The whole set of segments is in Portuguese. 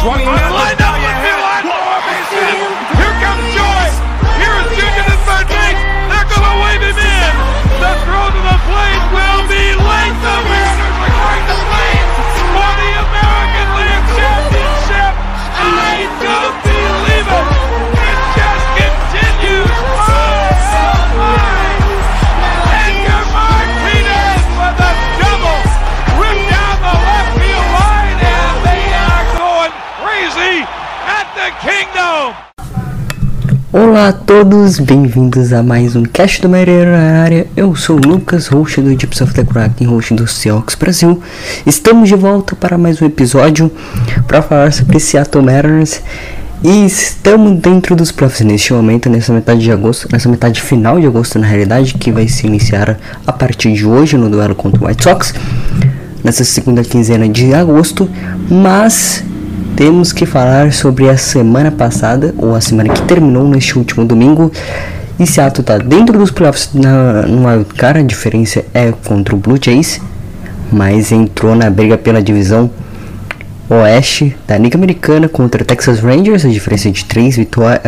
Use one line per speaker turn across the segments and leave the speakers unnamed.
swung in.
Todos, bem-vindos a mais um Cast do Marinheiro na área. Eu sou o Lucas, host do Gyps of the Kraken, host do Seahawks Brasil. Estamos de volta para mais um episódio para falar sobre Seattle Mariners. E estamos dentro dos playoffs neste momento, nessa metade de agosto, nessa metade final de agosto na realidade, que vai se iniciar a partir de hoje no duelo contra o White Sox, nessa segunda quinzena de agosto. Mas temos que falar sobre a semana passada, ou a semana que terminou neste último domingo. E Seattle está dentro dos playoffs na, no wildcard, a diferença é contra o Blue Jays, mas entrou na briga pela divisão oeste da Liga Americana contra o Texas Rangers, a diferença é de três vitórias,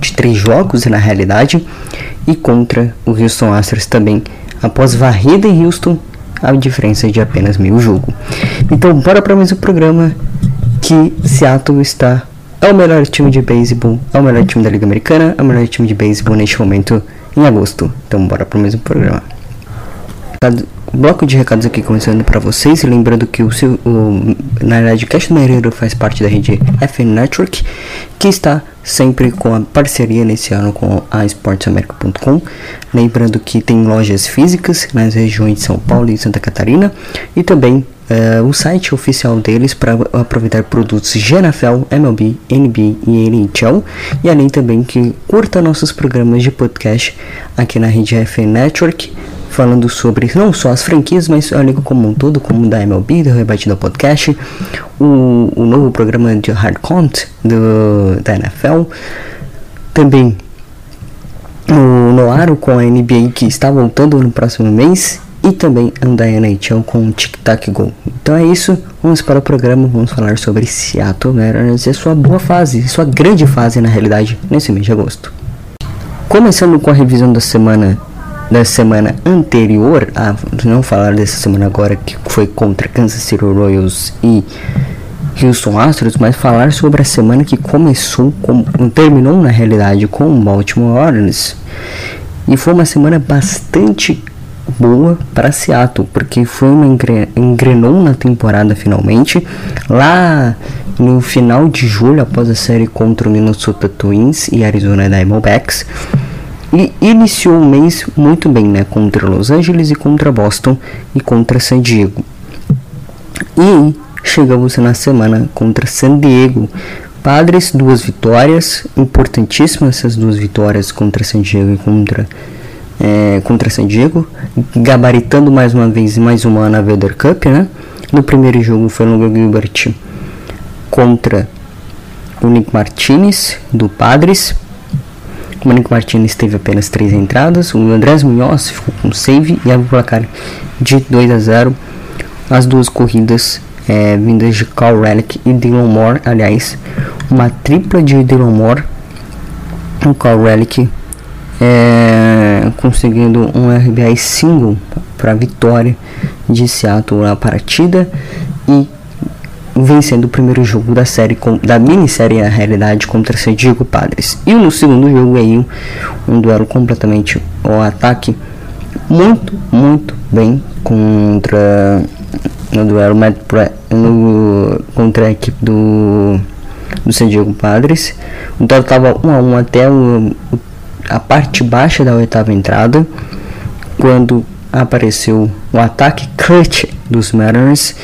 de três jogos na realidade, e contra o Houston Astros também, após varrida em Houston, a diferença é de apenas meio jogo. Então, bora para mais um programa que Seattle está é o melhor time de beisebol, é o melhor time da Liga Americana, é o melhor time de beisebol neste momento em agosto. Então, bora para mais um programa. Recado- Bloco de recados aqui começando para vocês, lembrando que o seu, o, na verdade, o Cash do Marinheiro faz parte da rede FN Network, que está sempre com a parceria nesse ano com a esportesamerica.com. Lembrando que tem lojas físicas nas regiões de São Paulo e Santa Catarina e também eh, o site oficial deles para aproveitar produtos de MLB, NBA e NHL. E além também que curta nossos programas de podcast aqui na rede FN Network falando sobre não só as franquias, mas a liga como um todo, como da MLB, do Rebatida Podcast, o, o novo programa de Hard Count do, da NFL, também o Noaro com a NBA que está voltando no próximo mês e também a da NHL com o Tic Tac Go. Então é isso, vamos para o programa, vamos falar sobre Seattle Mariners e sua boa fase, sua grande fase na realidade nesse mês de agosto. Começando com a revisão da semana da semana anterior, a não falar dessa semana agora que foi contra Kansas City Royals e Houston Astros, mas falar sobre a semana que começou, com, terminou na realidade com o Baltimore Orioles. E foi uma semana bastante boa para Seattle, porque foi uma engre, engrenou na temporada finalmente. Lá no final de julho, após a série contra o Minnesota Twins e Arizona Diamondbacks, e iniciou o mês muito bem, né? Contra Los Angeles e contra Boston e contra San Diego. E chegamos na semana contra San Diego. Padres, duas vitórias, importantíssimas essas duas vitórias contra San Diego e contra, é, contra San Diego, gabaritando mais uma vez mais uma na Vader Cup, né? No primeiro jogo foi no Gilbert contra o Nick Martinez do Padres. O Nick Martinez teve apenas três entradas. O Andrés Munhoz ficou com save e abriu o placar de 2 a 0. As duas corridas é, vindas de Cal Relic e Dylan Moore. Aliás, uma tripla de Dylan Moore. O Cal Relic é, conseguindo um RBI single para vitória de Seattle na partida. E vencendo o primeiro jogo da série da minissérie na realidade contra San Diego Padres. E no segundo jogo aí um, duelo completamente o ataque muito muito bem contra no duelo no, contra a equipe do do San Diego Padres. O duelo estava 1 a 1 até o, a parte baixa da oitava entrada quando apareceu o ataque clutch dos Mariners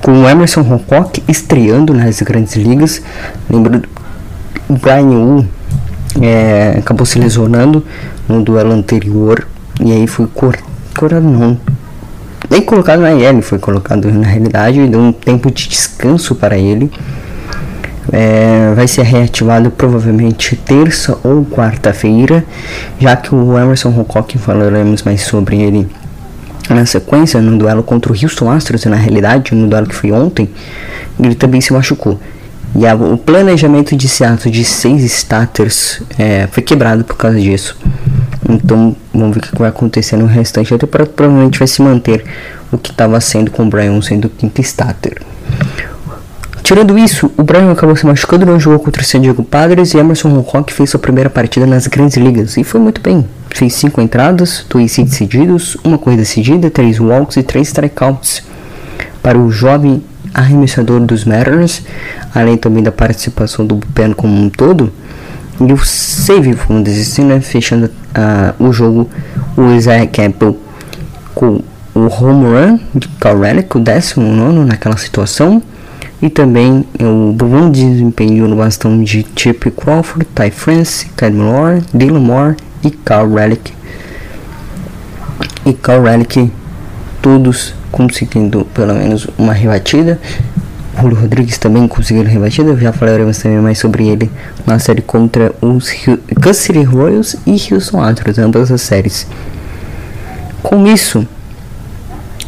com Emerson Hancock estreando nas grandes ligas. Lembro o Brian Wu é, acabou se lesionando no duelo anterior e aí foi cortado não nem colocado na IL, foi colocado na realidade e deu um tempo de descanso para ele. É, vai ser reativado provavelmente terça ou quarta-feira, já que o Emerson Hancock falaremos mais sobre ele na sequência, no duelo contra o Houston Astros, na realidade, no duelo que foi ontem, ele também se machucou. E a, o planejamento de Seattle de seis starters é, foi quebrado por causa disso. Então vamos ver o que vai acontecer no restante. Até provavelmente vai se manter o que estava sendo com o Brian sendo o quinto starter. Tirando isso, o Brian acabou se machucando no jogo contra o San Diego Padres e Emerson Hancock fez sua primeira partida nas grandes ligas e foi muito bem. Fez 5 entradas, 2 hits cedidos, uma corrida cedida, 3 walks e 3 strikeouts. Para o jovem arremessador dos Mariners, além também da participação do bullpen como um todo, e o save, vamos dizer assim, né, fechando uh, o jogo, o Isaiah Campbell com o home run de Karelic, o 19 naquela situação, e também o bom desempenho no bastão de Chip Crawford, Ty France, Kyle Moore, Dylan Moore e Carl Relic. E Carl Relic, todos conseguindo pelo menos uma rebatida. Julio Rodrigues também conseguiu rebatida, já falaremos também mais sobre ele na série contra os Kansas City Royals e Houston Astros, ambas as séries. Com isso,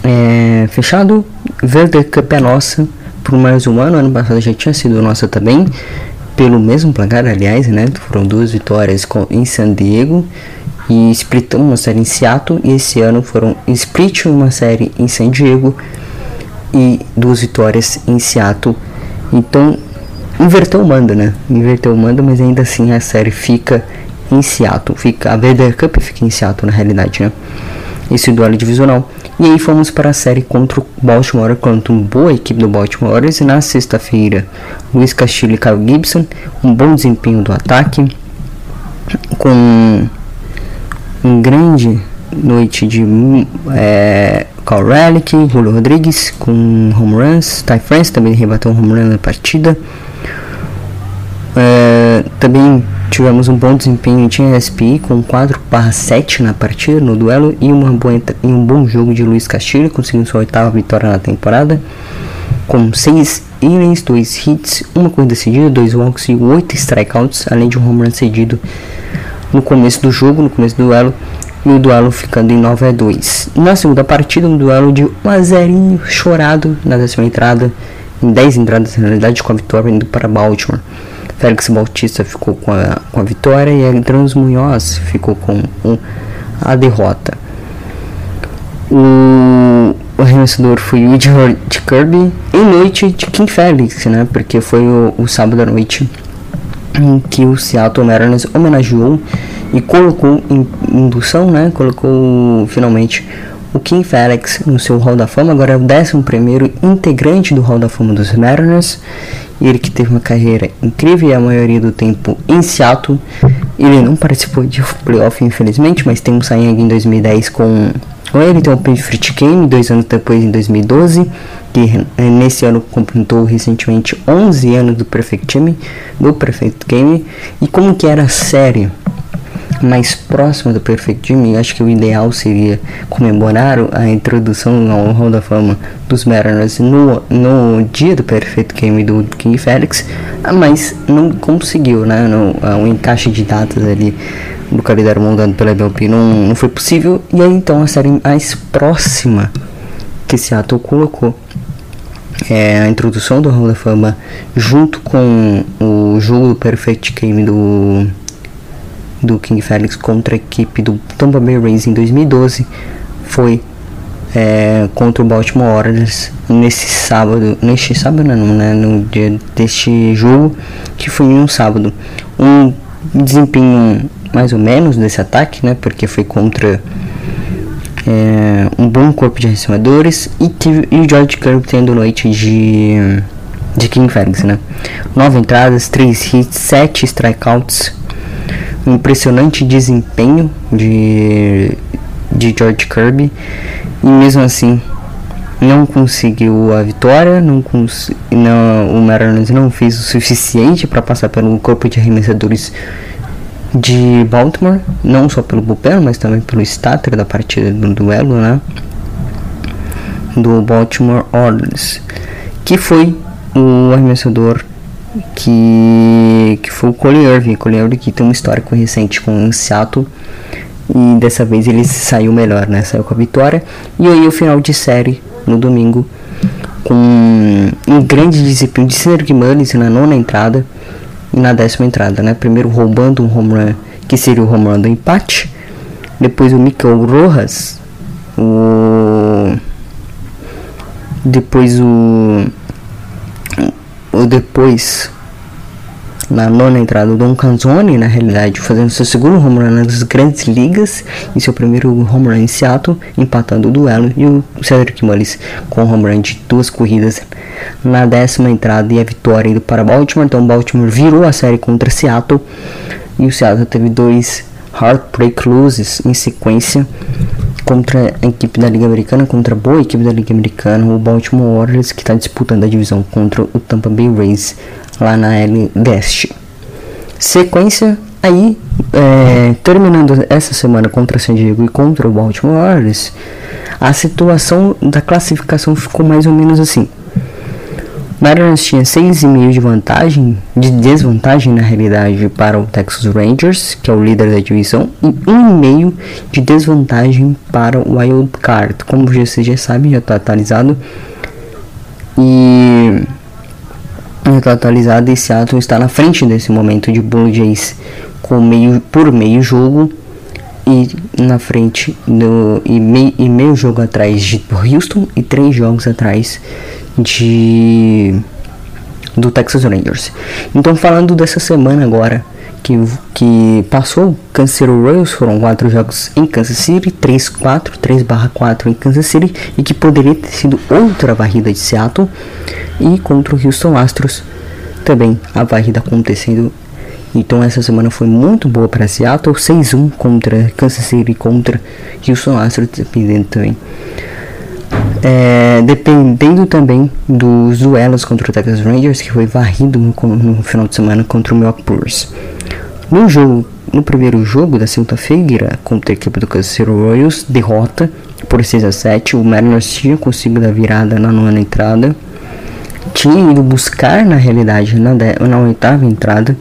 é, fechado, Verde Cup é nossa por mais um ano. Ano passado já tinha sido nossa também, pelo mesmo placar, aliás, né? Foram duas vitórias em San Diego e splitamos uma série em Seattle. E esse ano foram split uma série em San Diego e duas vitórias em Seattle. Então, inverteu o mando, né? Inverteu o mando, mas ainda assim a série fica em Seattle. Fica, a Vader Cup fica em Seattle, na realidade, né? Esse duelo divisional. E aí fomos para a série contra o Baltimore contra uma boa equipe do Baltimore. E na sexta-feira, Luiz Castilho e Kyle Gibson. Um bom desempenho do ataque. Com um grande noite de é, Carl Relic, Julio Rodrigues com home runs. Ty France também rebateu um home run na partida. Também tivemos um bom desempenho em SPI com 4 barra 7 na partida, no duelo, e, uma boa, e um bom jogo de Luiz Castilho, conseguindo sua oitava vitória na temporada, com 6 innings, 2 hits, uma corrida cedida, 2 walks e 8 strikeouts, além de um home run cedido no começo do jogo, no começo do duelo, e o duelo ficando em 9 a 2. Na segunda partida, um duelo de 1 a 0 chorado na décima entrada, em 10 entradas na realidade, com a vitória indo para Baltimore. Félix Bautista ficou com a, com a vitória e Adriano Munhoz ficou com um, a derrota. O, o arremessador foi o George Kirby em noite de Kim Félix, né? Porque foi o, o sábado à noite em que o Seattle Mariners homenageou e colocou em indução, né? Colocou finalmente o Kim Felix no seu Hall da Fama, agora é o 11 primeiro integrante do Hall da Fama dos Mariners ele que teve uma carreira incrível e a maioria do tempo em Seattle. Ele não participou de playoff, infelizmente, mas tem um Sayang em 2010 com, com ele. Tem um Patriot Game dois anos depois, em 2012. Que eh, nesse ano completou recentemente 11 anos do Perfect Game, do Perfect Game. E como que era a série mais próxima do Perfect Jimmy, acho que o ideal seria comemorar a introdução ao Hall da Fama dos Mariners no, no dia do Perfect Game do King Felix, mas não conseguiu, né? No, um encaixe de datas ali do calendário montado pela BLP não, não foi possível, e aí então a série mais próxima que Seattle colocou é a introdução do Hall da Fama junto com o jogo do Perfect Game do do King Felix contra a equipe do Tampa Bay Rays em 2012 foi é, contra o Baltimore Orioles nesse sábado, neste sábado não, né, no dia deste jogo que foi em um sábado, um desempenho mais ou menos desse ataque, né, porque foi contra é, um bom corpo de recebedores e, tive, e o George Kirby tendo noite de de King Ferguson, né? Nove entradas, três hits, sete strikeouts, impressionante desempenho de de George Kirby e mesmo assim não conseguiu a vitória, não, cons não o Mariners não fez o suficiente para passar pelo corpo de arremessadores de Baltimore, não só pelo bullpen, mas também pelo starter da partida do duelo, né? Do Baltimore Orioles, que foi o arremessador que, que foi o Cole Irving, Cole Irving que tem um histórico recente com o Seattle e dessa vez ele saiu melhor, né? Saiu com a vitória. E aí o final de série no domingo com um grande desempenho de Cedric Mullins na nona entrada e na décima entrada, né? Primeiro roubando um home run que seria o home run do empate. Depois o Mikel Rojas, o depois o depois na nona entrada o Don Canzoni, na realidade, fazendo seu segundo home run nas grandes ligas e seu primeiro home run em Seattle, empatando o duelo, e o Cedric Mullins com um home run de duas corridas na décima entrada e a vitória indo para Baltimore. Então Baltimore virou a série contra Seattle e o Seattle teve dois heartbreak losses em sequência contra a equipe da Liga Americana, contra a boa equipe da Liga Americana, o Baltimore Orioles, que está disputando a divisão contra o Tampa Bay Rays lá na L Leste. Sequência aí, é, terminando essa semana contra San Diego e contra o Baltimore Orioles, a situação da classificação ficou mais ou menos assim. Mariners tinha 6,5 de vantagem, de desvantagem na realidade para o Texas Rangers, que é o líder da divisão, e 1,5 de desvantagem para o Wild Card. Como você já sabe, já está atualizado. E está atualizado e Seattle está na frente desse momento de Blue Jays com meio por meio jogo e na frente do e, mei, e meio jogo atrás de Houston e três jogos atrás de do Texas Rangers. Então falando dessa semana agora que, que passou Kansas City Royals foram quatro jogos em Kansas City, 3 4, 3 4 em Kansas City e que poderia ter sido outra varrida de Seattle e contra o Houston Astros também a varrida acontecendo. Então essa semana foi muito boa para Seattle, 6-1 contra Kansas City contra Houston Astros, dependendo também. É, dependendo também dos duelos contra o Texas Rangers, que foi varrido no, no final de semana contra o Milwaukee Brewers. No jogo, no primeiro jogo da segunda-feira contra a equipe do Kansas City Royals, derrota por 6 a 7. O Mariners tinha conseguido a virada na nona entrada tinha ido buscar na realidade na, de, na oitava entrada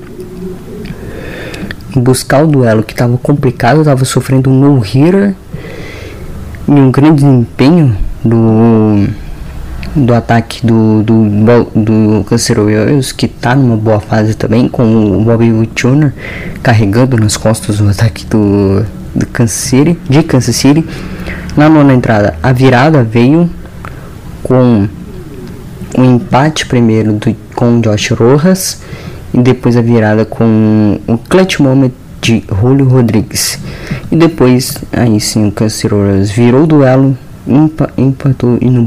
buscar o duelo que estava complicado, estava sofrendo um no-hitter e um grande desempenho do do ataque do do, do Kansas Royals que está numa boa fase também com o Bobby Jr. carregando nas costas o ataque do, do Kansas City, de Kansas City na nona entrada a virada veio com um empate primeiro do, com o Josh Rojas e depois a virada com o clutch moment de Julio Rodrigues. E depois, aí sim, o Kansas Royals virou o duelo, empatou e no.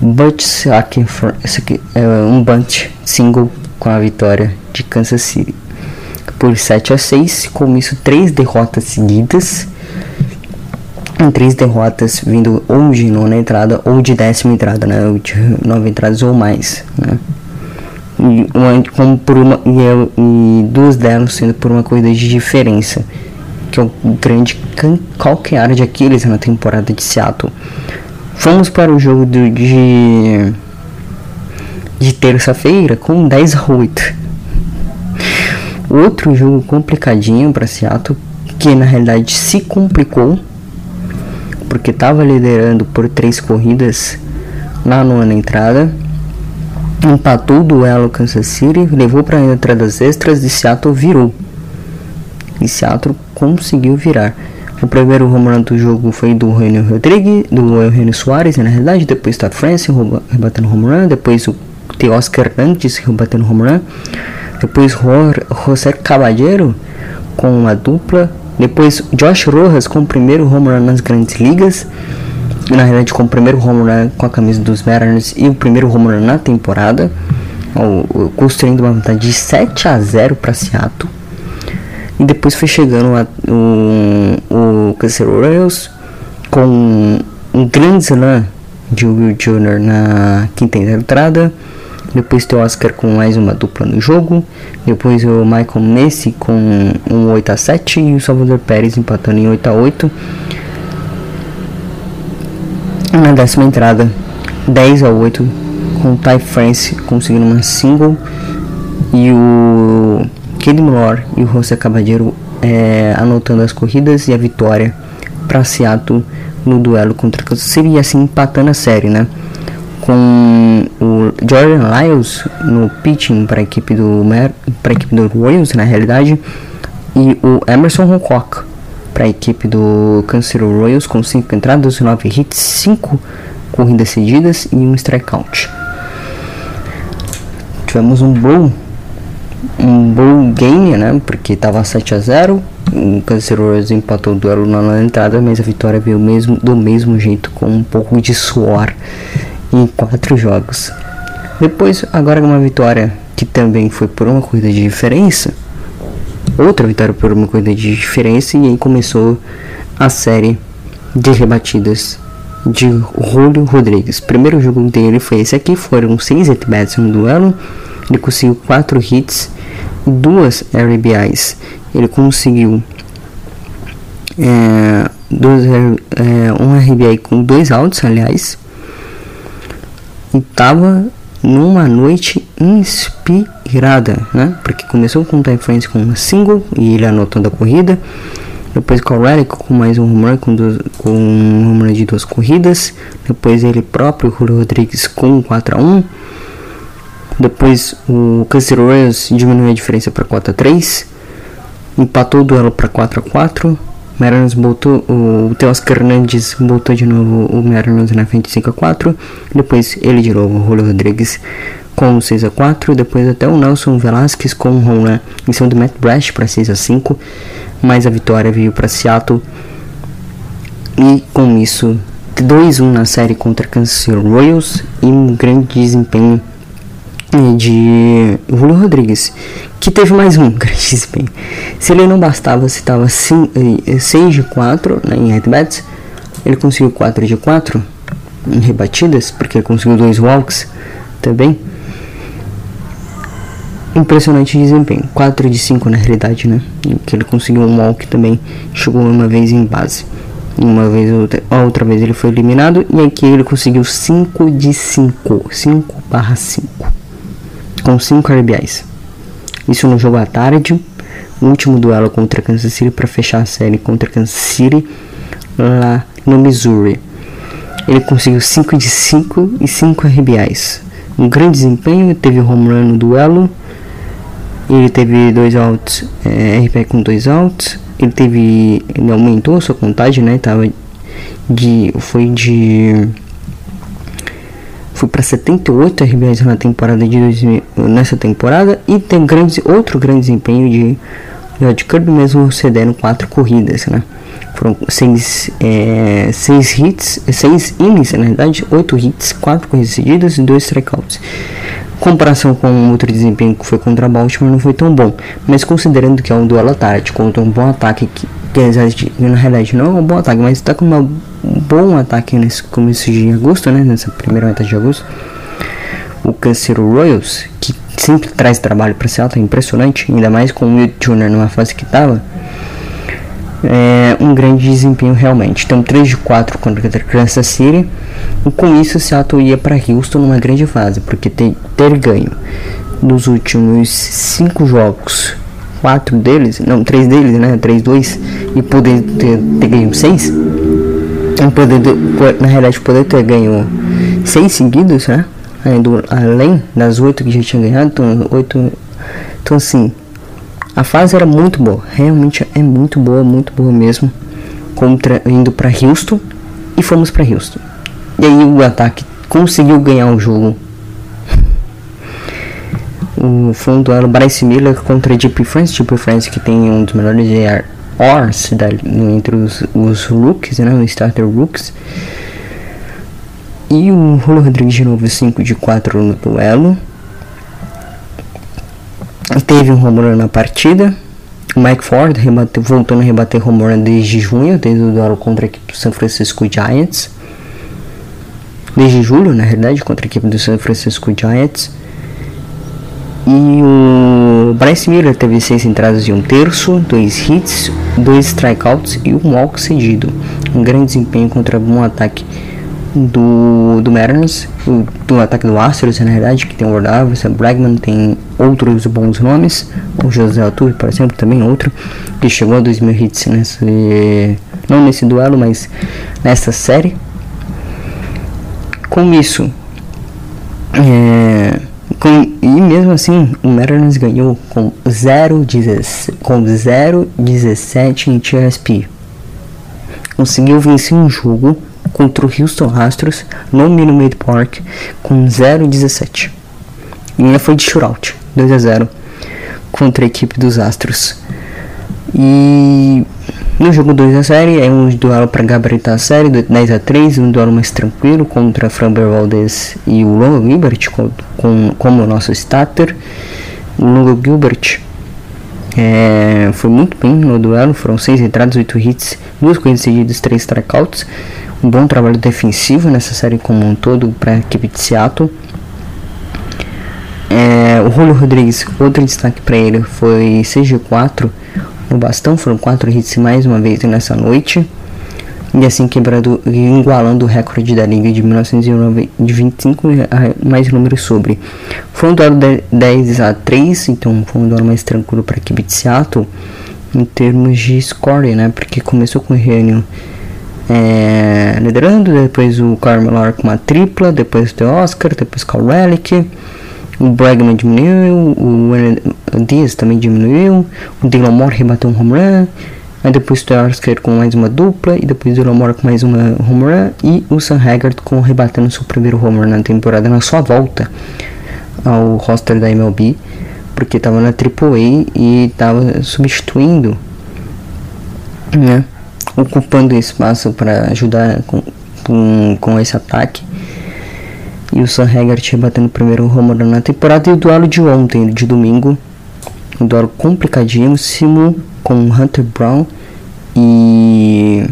Bunch aqui, esse aqui é um bunch single com a vitória de Kansas City. Por 7 a 6, com isso três derrotas seguidas em três derrotas, vindo ou de nona entrada ou de décima entrada, né? De nove entradas ou mais, né? E, uma, como por uma, e, eu, e duas delas sendo por uma corrida de diferença, que é o grande calcanhar de Aquiles na temporada de Seattle. Vamos para o jogo do, de, de terça-feira com 10 a 8. Outro jogo complicadinho para Seattle, que na realidade se complicou porque estava liderando por três corridas na nona entrada. Empatou o duelo Kansas City, levou para entradas extras e Seattle virou. E Seattle conseguiu virar. O primeiro home run do jogo foi do Reino Rodrigues, do Eugenio Soares, na realidade. Depois Todd France rebatendo home run. Depois o Teoscar Hernandes rebatendo home run. Depois José Caballero com uma dupla. Depois Josh Rojas com o primeiro home run nas grandes ligas. Na realidade, com o primeiro home run com a camisa dos Mariners e o primeiro home run na temporada. Construindo uma vantagem de 7 a 0 para Seattle. E depois foi chegando a, o, o Cancer Royals com um grande slam de Will Jr. na quinta entrada. Depois tem o Oscar com mais uma dupla no jogo. Depois o Michael Messi com um 8 a 7 e o Salvador Pérez empatando em 8 a 8 Na décima entrada, 10 a 8 com o Ty France conseguindo uma single e o Kelly Moore e o José Caballero é, anotando as corridas e a vitória para Seattle no duelo contra Kansas City e assim empatando a série, né? Com o Jordan Lyles no pitching para a equipe do para equipe do Royals na realidade e o Emerson Hancock para a equipe do Kansas City Royals com 5 entradas, 9 hits, 5 corridas cedidas e um strikeout. Tivemos um bom um bom game, né? Porque tava 7 a 0 o Canceroso empatou o duelo na entrada, mas a vitória veio mesmo do mesmo jeito, com um pouco de suor em quatro jogos. Depois, agora uma vitória que também foi por uma corrida de diferença, outra vitória por uma corrida de diferença, e aí começou a série de rebatidas de Julio Rodrigues. primeiro jogo dele foi esse aqui, foram seis at-bats no duelo, ele conseguiu quatro hits duas RBIs. Ele conseguiu é, é, um RBI com dois outs, aliás. E tava numa noite inspirada, né? Porque começou com o Time France com uma single e ele anotando a corrida. Depois com o Relic com mais um run com, com um run de duas corridas. Depois ele próprio, Julio Rodrigues, com 4 a 1 depois o Kansas Royals diminuiu a diferença para 4 a 3. Empatou o duelo para 4 a 4. Mariners botou o Teoscar Hernandes botou de novo o Mariners na frente 5 a 4. Depois ele de novo, o Julio Rodrigues com 6 a 4. Depois até o Nelson Velasquez com um home run em cima do Matt Brash para 6 a 5. Mas a vitória veio para Seattle. E com isso 2-1 na série contra Kansas Royals e um grande desempenho de Julio Rodrigues, que teve mais um grande desempenho. Se ele não bastava, se estava 6 eh, de 4 né, em at-bats, ele conseguiu 4 de 4 em rebatidas, porque conseguiu dois walks também. Impressionante desempenho, 4 de 5 na realidade, né? Que ele conseguiu um walk também, chegou uma vez em base. Uma vez, outra, outra vez ele foi eliminado e aqui ele conseguiu 5 de 5, 5 barra 5 com 5 RBIs. Isso no jogo à tarde, último duelo contra Kansas City para fechar a série contra Kansas City lá no Missouri. Ele conseguiu 5 de 5 e 5 RBIs. Um grande desempenho, teve home run no duelo. Ele teve dois outs, é, RBI com dois outs. Ele teve, ele aumentou a sua contagem, né? Tava de, foi de foi para 78 RBIs na temporada de 2000, nessa temporada e tem grande, outro grande desempenho de George Kirby mesmo cedendo quatro corridas, né? Foram seis, é, seis hits, seis innings na verdade, oito hits, quatro corridas seguidas e dois strikeouts. Comparação com outro desempenho que foi contra Baltimore não foi tão bom, mas considerando que é um duelo tarde contra um bom ataque que, que na realidade não é um bom ataque, mas está com uma um bom ataque nesse começo de agosto, né? Nessa primeira metade de agosto. O Kansas Royals, que sempre traz trabalho para Seattle, é impressionante, ainda mais com o Will Jr. numa fase que estava. É um grande desempenho realmente. Então 3 de 4 contra Kansas City. E com isso, Seattle ia para Houston numa grande fase, porque ter, ter ganho nos últimos 5 jogos, 4 deles, não, 3 deles, né? 3-2, e poder ter, ter ganho 6 em poder, na realidade, poder ter ganho seis seguidos, né? além das oito que já tinha ganhado, então, oito, então assim, a fase era muito boa, realmente é muito boa, muito boa mesmo. contra indo para Houston e fomos para Houston. E aí o ataque conseguiu ganhar o jogo. O, foi um duelo Bryce Miller contra Deep France, Deep France que tem um dos melhores da, entre os, os né, os starter rookies. E o Julio Rodrigues de novo 5 de 4 no duelo. Teve um run na partida. O Mike Ford voltando a rebater run desde junho, desde o duelo contra a equipe do San Francisco Giants. Desde julho, na realidade, contra a equipe do San Francisco Giants. E o Bryce Miller teve seis entradas e um terço, dois hits, dois strikeouts e um walk cedido. Um grande desempenho contra um ataque do, do Mariners, do, do ataque do Astros, na verdade, que tem o Ordavis, o Bregman, tem outros bons nomes, o José Altuve, por exemplo, também outro, que chegou a 2 mil hits nesse, não nesse duelo, mas nessa série. Com isso, é, com, e mesmo assim, o Mariners ganhou com 0,17 com 0,17 em TSP. Conseguiu vencer um jogo contra o Houston Astros no Minute Park com 0,17. E ainda foi de shootout, 2 a 0 contra a equipe dos Astros. E no jogo 2 da série é um duelo para gabaritar a série, 10 a 3 um duelo mais tranquilo contra Framber Valdez e o Longo Gilbert com, com, como nosso starter. O Longo Gilbert é, foi muito bem no duelo, foram 6 entradas, 8 hits, 2 corridas seguidas, 3 strikeouts um bom trabalho defensivo nessa série como um todo para a equipe de Seattle. É, o Julio Rodrigues, outro destaque para ele foi CG4 no bastão, foram 4 hits mais uma vez nessa noite. E assim quebrando e igualando o recorde da liga de 1925 mais números sobre. Foi um duelo de 10 a 3, então foi um duelo mais tranquilo para a equipe de Seattle em termos de score, né? Porque começou com o Reunion é, liderando, depois o Carmelo com uma tripla, depois o Oscar, depois o Relic, o Bregman diminuiu, o Diaz também diminuiu, o Dylan Moore rebateu um home run, aí depois o Oscar com mais uma dupla, e depois o Dylan Moore com mais uma home run, e o Sam Haggard com rebatendo seu primeiro home run na temporada na sua volta ao roster da MLB, porque estava na AAA e estava substituindo, né? ocupando espaço para ajudar com, com, com, esse ataque. E o Sam Haggart batendo primeiro home run na temporada. E o duelo de ontem, de domingo, um duelo complicadíssimo com Hunter Brown e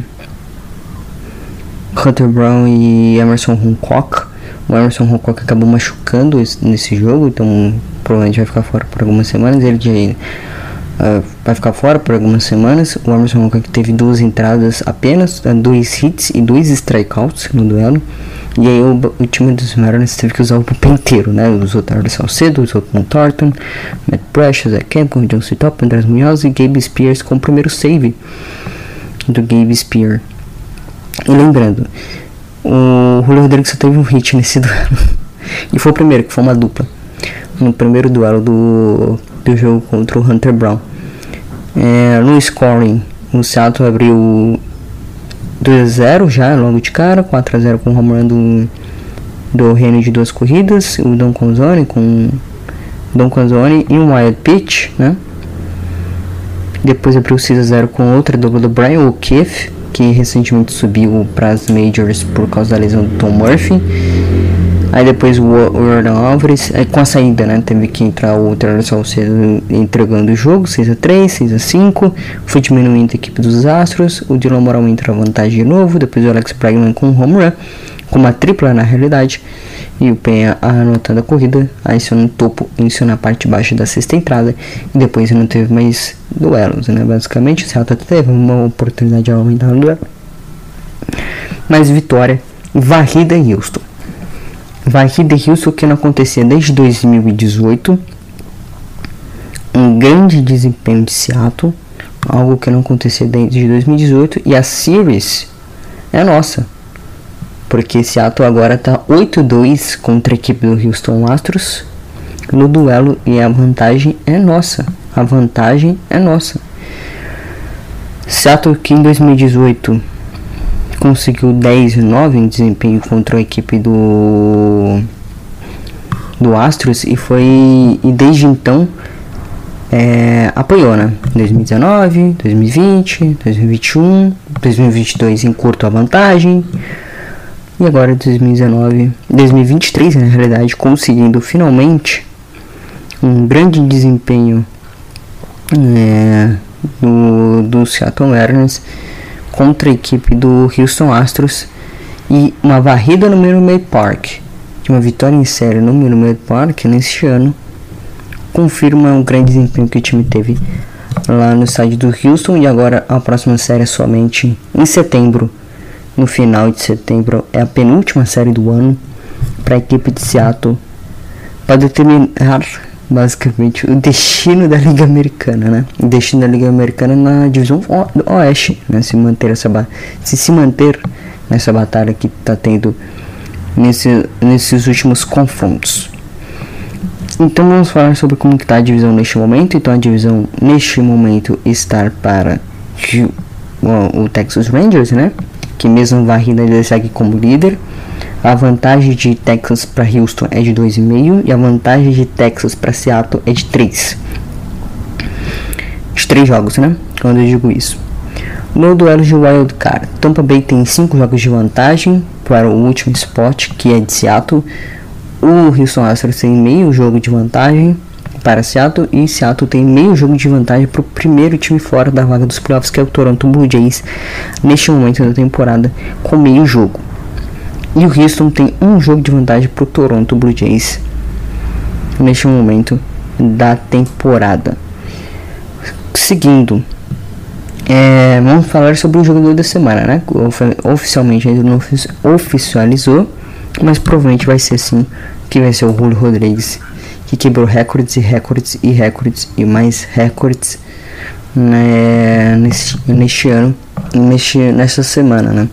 Hunter Brown e Emerson Hancock. O Emerson Hancock acabou machucando nesse jogo, então provavelmente vai ficar fora por algumas semanas. Ele de uh, vai ficar fora por algumas semanas. O Emerson Hancock teve duas entradas apenas, uh, dois hits e dois strikeouts no duelo. E aí o, o time dos Mariners teve que usar o bullpen inteiro, né? Usou Tardo Salcedo, usou Tom Thornton, Matt Precious, Zach Kemp, John C. Top, Andrés Munhoz e Gabe Spears com o primeiro save do Gabe Spear. E lembrando, o Julio Rodrigues só teve um hit nesse duelo. e foi o primeiro, que foi uma dupla. No primeiro duelo do do jogo contra o Hunter Brown. É, no scoring, o Seattle abriu 2 a 0 já logo de cara, 4 a 0 com o home run do, do Reino de duas corridas, o Don Conzone com Don Conzone e um wild pitch, né? Depois abriu 6 a 0 com outra dupla do Brian O'Keefe, que recentemente subiu para as majors por causa da lesão do Tom Murphy. Aí depois o Jordan Alvarez, é, com a saída, né? Teve que entrar o Taylor Salcedo entregando o jogo, 6x3, 6x5. Foi diminuindo a equipe dos Astros. O Dylan Moral entra a vantagem de novo. Depois o Alex Bregman com um home run, com uma tripla na realidade. E o Penha anotando a corrida, aí isso no topo, isso na parte baixa da sexta entrada. E depois não teve mais duelos, né? Basicamente, o Seattle teve uma oportunidade de aumentar o duelo. Mas vitória, varrida em Houston. Varrida de Houston que não acontecia desde 2018. Um grande desempenho de Seattle, algo que não acontecia desde 2018. E a Series é nossa, porque Seattle agora está 8-2 contra a equipe do Houston Astros no duelo e a vantagem é nossa. A vantagem é nossa. Seattle que em 2018 conseguiu 10-9 em desempenho contra a equipe do do Astros e foi e desde então é, apoiou, né? 2019, 2020, 2021, 2022 encurtou a vantagem e agora 2019, 2023 na realidade conseguindo finalmente um grande desempenho é, do, do Seattle Mariners contra a equipe do Houston Astros e uma varrida no Minute Park, de uma vitória em série no Minute Park neste ano, confirma o grande desempenho que o time teve lá no estádio do Houston e agora a próxima série é somente em setembro. No final de setembro é a penúltima série do ano para a equipe de Seattle para determinar basicamente o destino da Liga Americana, né? O destino da Liga Americana na divisão Oeste, né? Se manter essa se se manter nessa batalha que está tendo nesse, nesses últimos confrontos. Então vamos falar sobre como está a divisão neste momento. Então a divisão neste momento está para o, o Texas Rangers, né? Que mesmo varrida ele segue como líder a vantagem de Texas para Houston é de 2,5 e a vantagem de Texas para Seattle é de 3. De 3 jogos, né? Quando eu digo isso. No duelo de Wild Card, Tampa Bay tem 5 jogos de vantagem para o último spot, que é de Seattle. O Houston Astros tem meio jogo de vantagem para Seattle e Seattle tem meio jogo de vantagem para o primeiro time fora da vaga dos playoffs, que é o Toronto Blue Jays, neste momento da temporada, com meio jogo. E o Houston tem um jogo de vantagem para o Toronto Blue Jays neste momento da temporada. Seguindo, é, vamos falar sobre o jogador da semana, né? Oficialmente ainda não oficializou, mas provavelmente vai ser assim que vai ser o Julio Rodrigues, que quebrou recordes e recordes e recordes e mais recordes né, neste, neste ano, neste, nessa semana, né?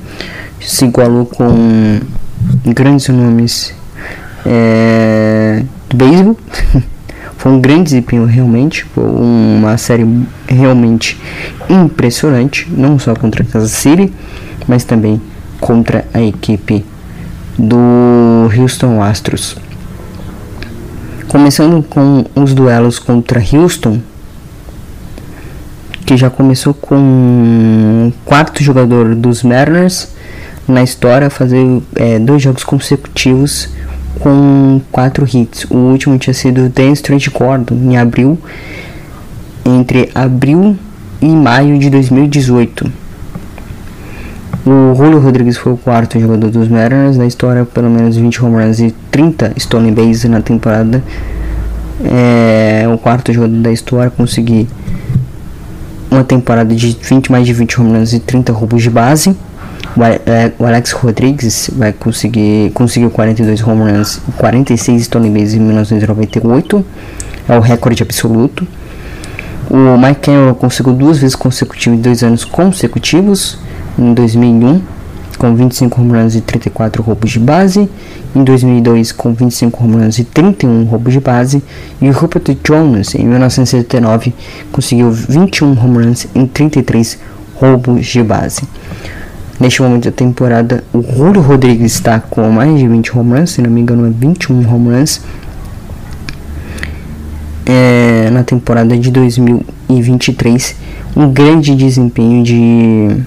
se igualou com grandes nomes é, beisebol. foi um grande desempenho realmente, foi uma série realmente impressionante, não só contra a Kansas City, mas também contra a equipe do Houston Astros. Começando com os duelos contra Houston, que já começou com o quarto jogador dos Mariners, na história fazer é, dois jogos consecutivos com quatro hits. O último tinha sido Dan Trent Gordon em abril, entre abril e maio de 2018. O Julio Rodrigues foi o quarto jogador dos Mariners na história, pelo menos 20 home runs e 30 stolen bases na temporada. É o quarto jogador da história conseguir uma temporada de 20 mais de 20 home runs e 30 roubos de base. É, o Alex Rodrigues vai conseguir conseguiu 42 home runs e 46 stolen bases em 1998, é o recorde absoluto. O Mike Cameron conseguiu duas vezes consecutivas dois anos consecutivos, em 2001 com 25 home runs e 34 roubos de base, em 2002 com 25 home runs e 31 roubos de base, e Rupert Jones em 1979 conseguiu 21 home runs e 33 roubos de base. Neste momento da temporada, o Julio Rodrigues está com mais de 20 home runs, se não me engano é 21 home runs. É, na temporada de 2023, um grande desempenho de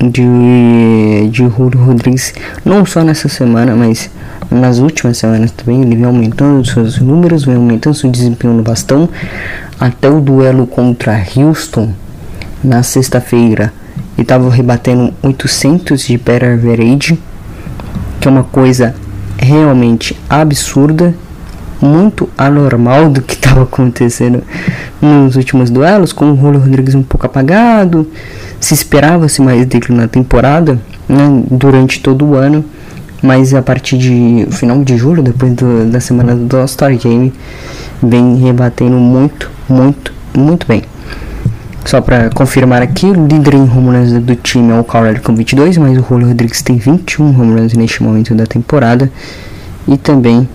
de, de Julio Rodrigues, não só nessa semana, mas nas últimas semanas também. Ele vem aumentando seus números, vem aumentando seu desempenho no bastão. Até o duelo contra Houston na sexta-feira, e estava rebatendo 800 de better average, que é uma coisa realmente absurda, muito anormal do que estava acontecendo nos últimos duelos, com o Julio Rodrigues um pouco apagado, se esperava-se mais dele na temporada, né, durante todo o ano, mas a partir de final de julho, depois do, da semana do All-Star Game, vem rebatendo muito, muito, muito bem. Só para confirmar aqui, o líder em home runs do time é o Cowler com 22, mas o Julio Rodrigues tem 21 home runs neste momento da temporada. E também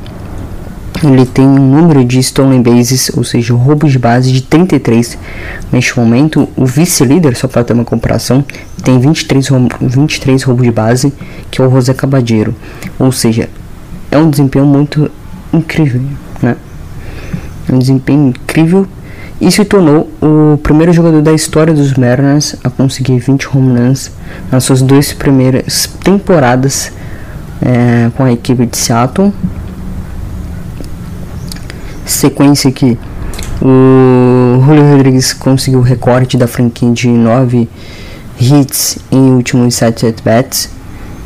ele tem um número de stolen bases, ou seja, roubos de base de 33. Neste momento, o vice-líder, só para ter uma comparação, tem 23, 23 roubos de base, que é o José Cabadeiro. Ou seja, é um desempenho muito incrível, né? É um desempenho incrível e se tornou o primeiro jogador da história dos Mariners a conseguir 20 home runs nas suas duas primeiras temporadas é, com a equipe de Seattle sequência que o Julio Rodrigues conseguiu o recorde da franquia de 9 hits em últimos 7 at-bats.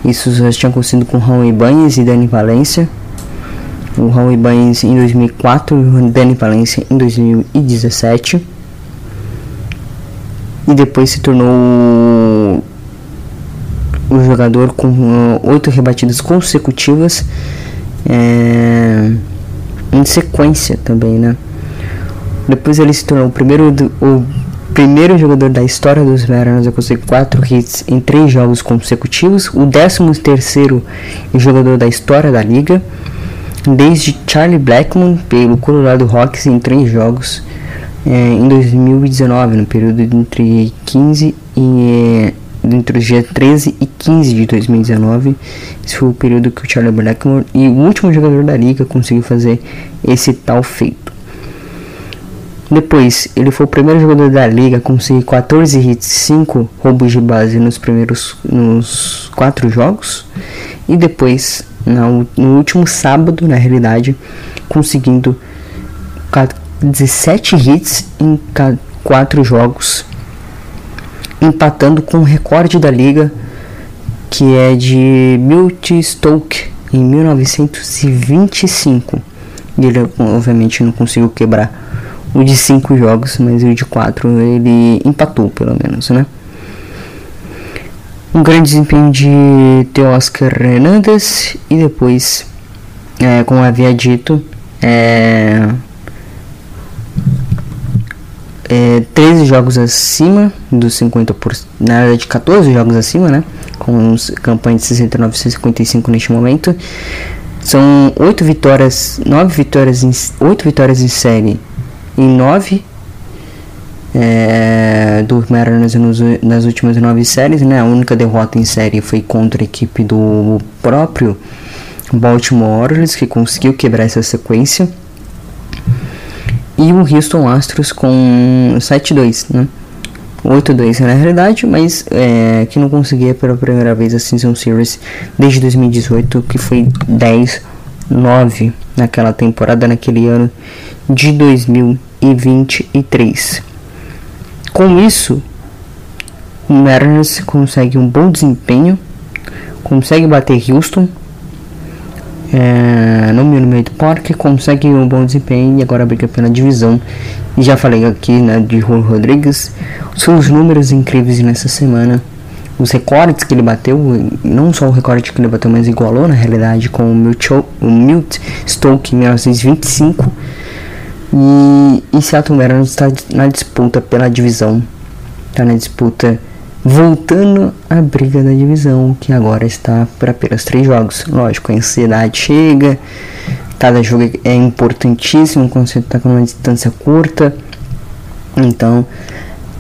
Isso já tinha acontecido com Raul Ibanez e Dani Valencia. O Raul Ibanez em 2004 e o Dani Valencia em 2017. E depois se tornou o jogador com 8 rebatidas consecutivas. É em sequência também, né? Depois ele se tornou o primeiro, o primeiro jogador da história dos Mariners a conseguir 4 hits em 3 jogos consecutivos, o 13 terceiro jogador da história da liga, desde Charlie Blackmon pelo Colorado Rocks em 3 jogos é, em 2019, no período entre 15 e entre os dias 13 e 15 de 2019. Esse foi o período que o Charlie Blackmore e o último jogador da liga conseguiu fazer esse tal feito. Depois, ele foi o primeiro jogador da liga a conseguir 14 hits e 5 roubos de base nos primeiros nos 4 jogos. E depois, no, último sábado, na realidade, conseguindo 17 hits em 4 jogos empatando com o recorde da liga, que é de Milt Stoke em 1925. Ele obviamente não conseguiu quebrar o de 5 jogos, mas o de 4 ele empatou pelo menos, né? Um grande desempenho de Teoscar Hernandez e depois, é, como havia dito, é, é, 13 jogos acima dos 50%, na verdade 14 jogos acima, né? Com campanha de 69 e 55 neste momento. São 8 vitórias, 9 vitórias em, 8 vitórias em série em 9 é, do Mariners nos, nas últimas 9 séries, né? A única derrota em série foi contra a equipe do próprio Baltimore Orioles, que conseguiu quebrar essa sequência e o Houston Astros com 7-2, né? 8-2 na realidade, mas é, que não conseguia pela primeira vez a Season Series desde 2018, que foi 10-9 naquela temporada, naquele ano de 2023. Com isso, o Mariners consegue um bom desempenho, consegue bater Houston é, no Minute Park, consegue um bom desempenho e agora briga pela divisão. E já falei aqui né, de Juan Rodrigues, seus números incríveis nessa semana, os recordes que ele bateu, não só o recorde que ele bateu, mas igualou na realidade com o Milt, o Milt Stoke em 1925. E, e Seattle Mariners está na disputa pela divisão, está na disputa voltando à briga da divisão, que agora está para apenas três jogos. Lógico, a ansiedade chega, cada jogo é importantíssimo quando você está com uma distância curta. Então,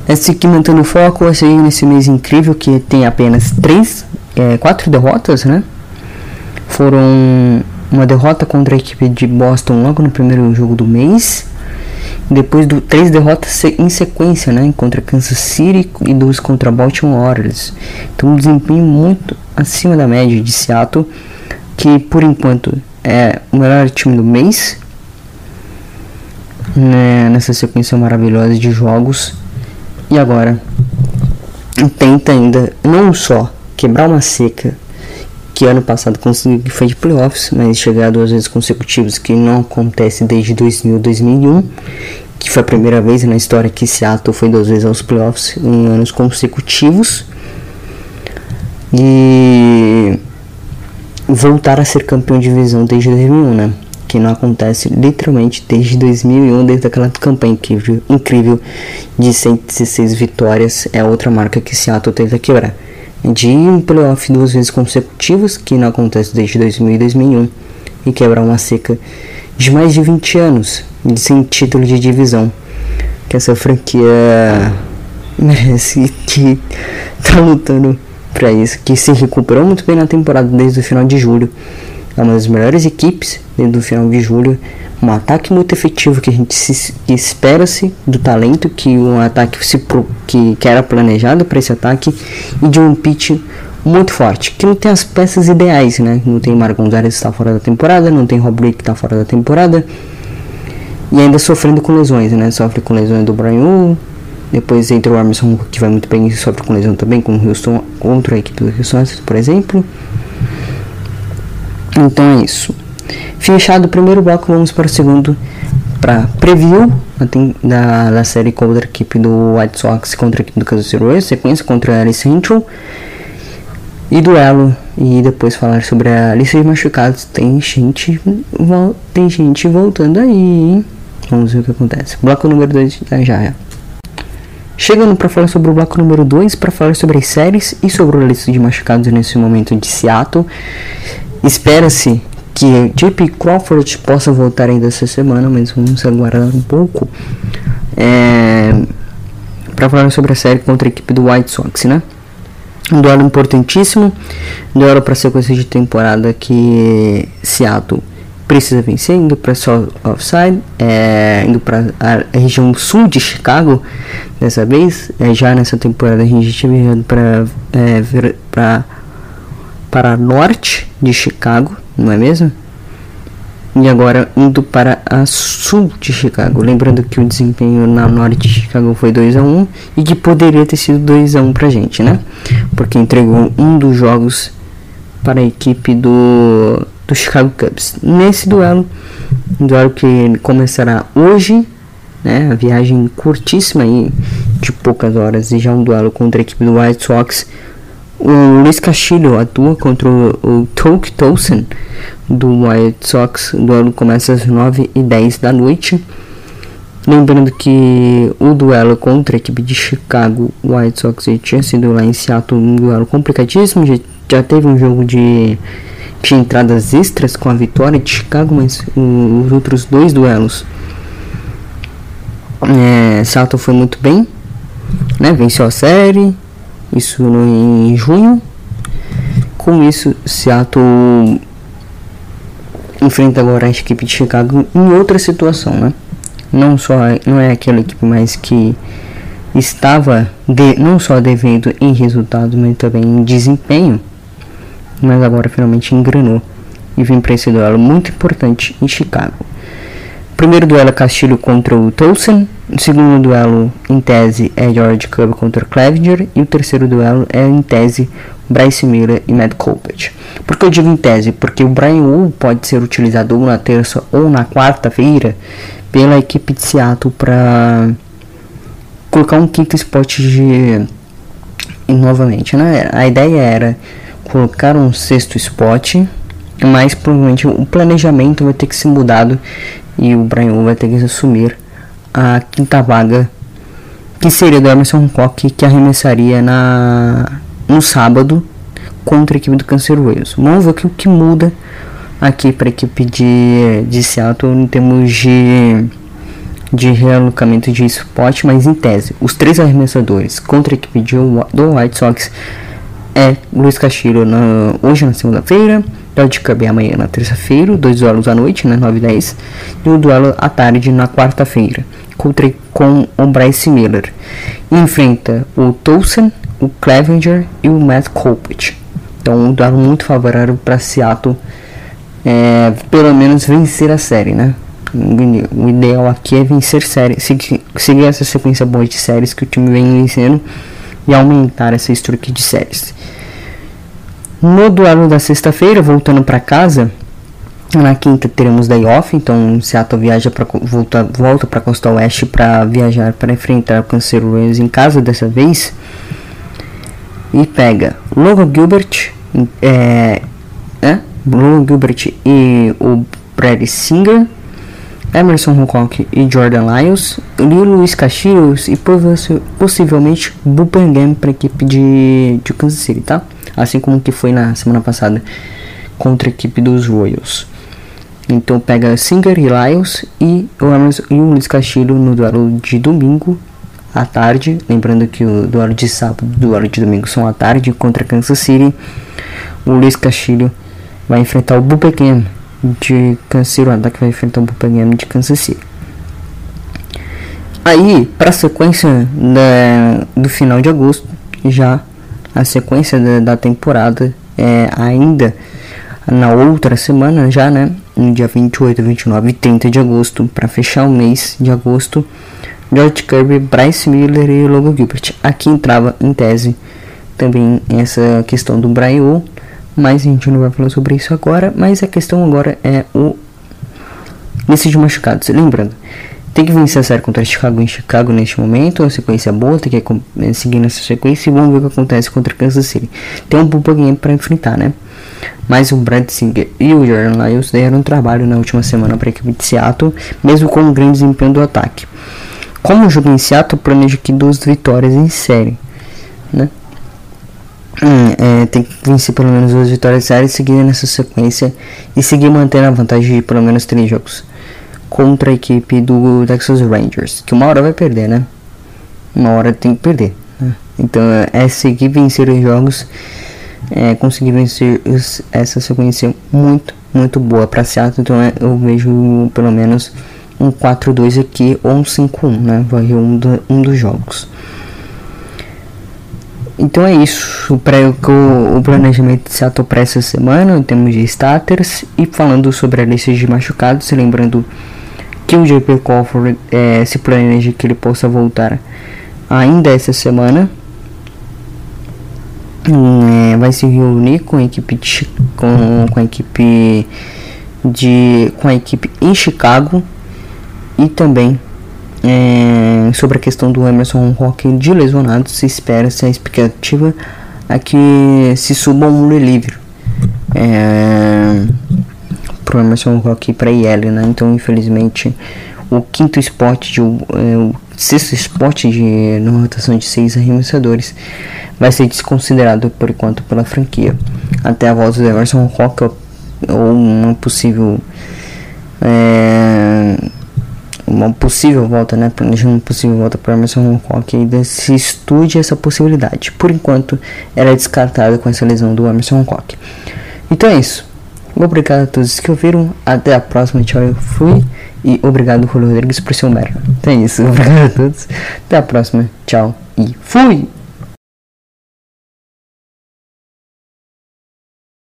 é seguir mantendo o foco, é seguir nesse mês incrível que tem apenas três, é, quatro derrotas, né? Foram uma derrota contra a equipe de Boston logo no primeiro jogo do mês depois de três derrotas em sequência, né, contra Kansas City e duas contra Baltimore Orioles. Então um desempenho muito acima da média de Seattle, que por enquanto é o melhor time do mês. Né, nessa sequência maravilhosa de jogos. E agora tenta ainda não só quebrar uma seca que ano passado conseguiu que foi de playoffs, mas chegar duas vezes consecutivas que não acontece desde 2000 2001 que foi a primeira vez na história que Seattle foi duas vezes aos playoffs em anos consecutivos. E voltar a ser campeão de divisão desde 2001, né? Que não acontece literalmente desde 2001, desde aquela campanha incrível, incrível de 116 vitórias. É outra marca que Seattle tenta quebrar. De um playoff duas vezes consecutivas, que não acontece desde 2000 e 2001, e quebrar uma seca de mais de 20 anos sem título de divisão que essa franquia merece que tá lutando para isso, que se recuperou muito bem na temporada desde o final de julho. É uma das melhores equipes desde o final de julho. Um ataque muito efetivo que a gente espera-se do talento, que um ataque se, que, que era planejado para esse ataque, e de um pitch muito forte, que não tem as peças ideais, né? Não tem Marco Gonzalez que está fora da temporada, não tem Rob que está fora da temporada, e ainda sofrendo com lesões, né? Sofre com lesões do Brian depois entra o Armstrong que vai muito bem e sofre com lesão também, com o Houston, contra a equipe do Houston, por exemplo. Então é isso. Fechado o primeiro bloco, vamos para o segundo, para preview da, da série contra a equipe do White Sox contra a equipe do Kansas City Royals, sequência contra a Alice Central e duelo e depois falar sobre a lista de machucados. Tem gente, tem gente voltando aí. Vamos ver o que acontece. Bloco número 2 já já. Chegando para falar sobre o bloco número 2, para falar sobre as séries e sobre a lista de machucados nesse momento de Seattle. Espera-se que JP Crawford possa voltar ainda essa semana, mas vamos aguardar um pouco. É, para falar sobre a série contra a equipe do White Sox, né? Um duelo importantíssimo, duelo para a sequência de temporada que Seattle precisa vencer, indo para South é, indo para a região sul de Chicago dessa vez. É, já nessa temporada a gente tinha viajado para é, para norte de Chicago, não é mesmo? E agora indo para a sul de Chicago. Lembrando que o desempenho na norte de Chicago foi 2 a 1 e que poderia ter sido 2 a 1 pra gente, né? Porque entregou um dos jogos para a equipe do, do Chicago Cubs. Nesse duelo, um duelo que começará hoje, né? A viagem curtíssima aí de poucas horas e já um duelo contra a equipe do White Sox o Luiz Castilho atua contra o, o Toke Tolson do White Sox. O duelo começa às 9 e 10 da noite. Lembrando que o duelo contra a equipe de Chicago White Sox tinha sido lá em Seattle um duelo complicadíssimo. Já, já teve um jogo de, de entradas extras com a vitória de Chicago, mas o, os outros dois duelos é, Seattle foi muito bem, né? Venceu a série, isso em junho. Com isso, Seattle enfrenta agora a equipe de Chicago em outra situação, né? Não só não é aquela equipe mais que estava de, não só devendo em resultados, mas também em desempenho, mas agora finalmente engrenou e vem para esse duelo muito importante em Chicago. Primeiro duelo é Castilho contra o Tolson. O segundo duelo, em tese, é George Cub contra Clevenger. E o terceiro duelo é, em tese, Bryce Miller e Matt Colpert. Por que eu digo em tese? Porque o Brian Wu pode ser utilizado ou na terça ou na quarta-feira pela equipe de Seattle para colocar um quinto spot de... E, novamente, né? A ideia era colocar um sexto spot, mas provavelmente o planejamento vai ter que ser mudado e o Brian vai ter que assumir a quinta vaga que seria do Emerson Hancock que arremessaria na no sábado contra a equipe do Cancer Wales. Vamos ver o que muda aqui para a equipe de, de Seattle em termos de, de realocamento de spot, mas em tese, os três arremessadores contra a equipe de, do White Sox é Luiz Castillo na, hoje na segunda-feira, George Kirby amanhã na terça-feira, dois duelos à noite, né, 9 e 10, e um duelo à tarde na quarta-feira, com o Bryce Miller. Enfrenta o Tolson, o Clevenger e o Matt Colpich. Então um duelo muito favorável para Seattle, é, pelo menos vencer a série, né? O ideal aqui é vencer série, seguir essa sequência boa de séries que o time vem vencendo e aumentar essa streak de séries. No duelo da sexta-feira, voltando para casa, na quinta teremos day off, então Seattle viaja para volta volta para costa oeste para viajar para enfrentar o Cancer Rams em casa dessa vez. E pega Logan Gilbert, é, Logan Gilbert e o Brad Singer, Emerson Hancock e Jordan Lyles, Luiz Castilhos e possivelmente Bupangam para a equipe de, de Kansas City, tá? Assim como que foi na semana passada contra a equipe dos Royals. Então pega Singer e Lyles e o, e Luiz Castilho no duelo de domingo à tarde. Lembrando que o duelo de sábado e o duelo de domingo são à tarde contra Kansas City. O Luiz Castilho vai enfrentar o Bupequeno de Kansas City. O ataque vai enfrentar o Bupequeno de Kansas City. Aí, para a sequência da, do final de agosto, já a sequência da, da temporada é ainda na outra semana já, né? No dia 28, 29 e 30 de agosto, para fechar o mês de agosto, George Kirby, Bryce Miller e Logan Gilbert. Aqui entrava em tese também essa questão do Brian mas a gente não vai falar sobre isso agora, mas a questão agora é o de machucados. Lembrando, tem que vencer a série contra Chicago em Chicago neste momento, uma sequência boa, tem que é, seguir nessa sequência e vamos ver o que acontece contra Kansas City. Tem um pouco game para enfrentar, né? Mas o Brad Singer e o Jordan Lyles deram um trabalho na última semana para a equipe de Seattle, mesmo com um grande desempenho do ataque. Como o jogo em Seattle, planeja aqui duas vitórias em série, né? É, tem que vencer pelo menos duas vitórias em série, seguir nessa sequência e seguir mantendo a vantagem de pelo menos três jogos contra a equipe do Texas Rangers, que uma hora vai perder, né? Uma hora tem que perder. Né? Então é seguir vencer os jogos, é, conseguir vencer os, essa sequência muito, muito boa para Seattle. Então é, eu vejo pelo menos um 4-2 aqui ou um 5-1, né? Vai um, do, um dos jogos. Então é isso, o, o planejamento de Seattle para essa semana em termos de starters e falando sobre a lista de machucados, lembrando que o JP Crawford é, se planeja que ele possa voltar ainda essa semana. É, vai se reunir com a equipe de, com, com a equipe de com a equipe em Chicago e também é, sobre a questão do Emerson Rock de lesionado se espera se a expectativa é que se suba um reliever é, pro Emerson Rock para IL, né? Então, infelizmente, o quinto spot de é, o sexto spot de numa rotação de seis arremessadores vai ser desconsiderado por enquanto pela franquia até a volta do Emerson Rock ou, uma possível é, uma possível volta, né? Planejando uma possível volta para Emerson Rock ainda se estude essa possibilidade. Por enquanto, ela é descartada com essa lesão do Emerson Rock. Então é isso. Obrigado a todos que ouviram. Até a próxima. Tchau, eu fui. E obrigado, Julio Rodrigues, por ser um merda. É isso. Obrigado a todos. Até a próxima. Tchau e fui!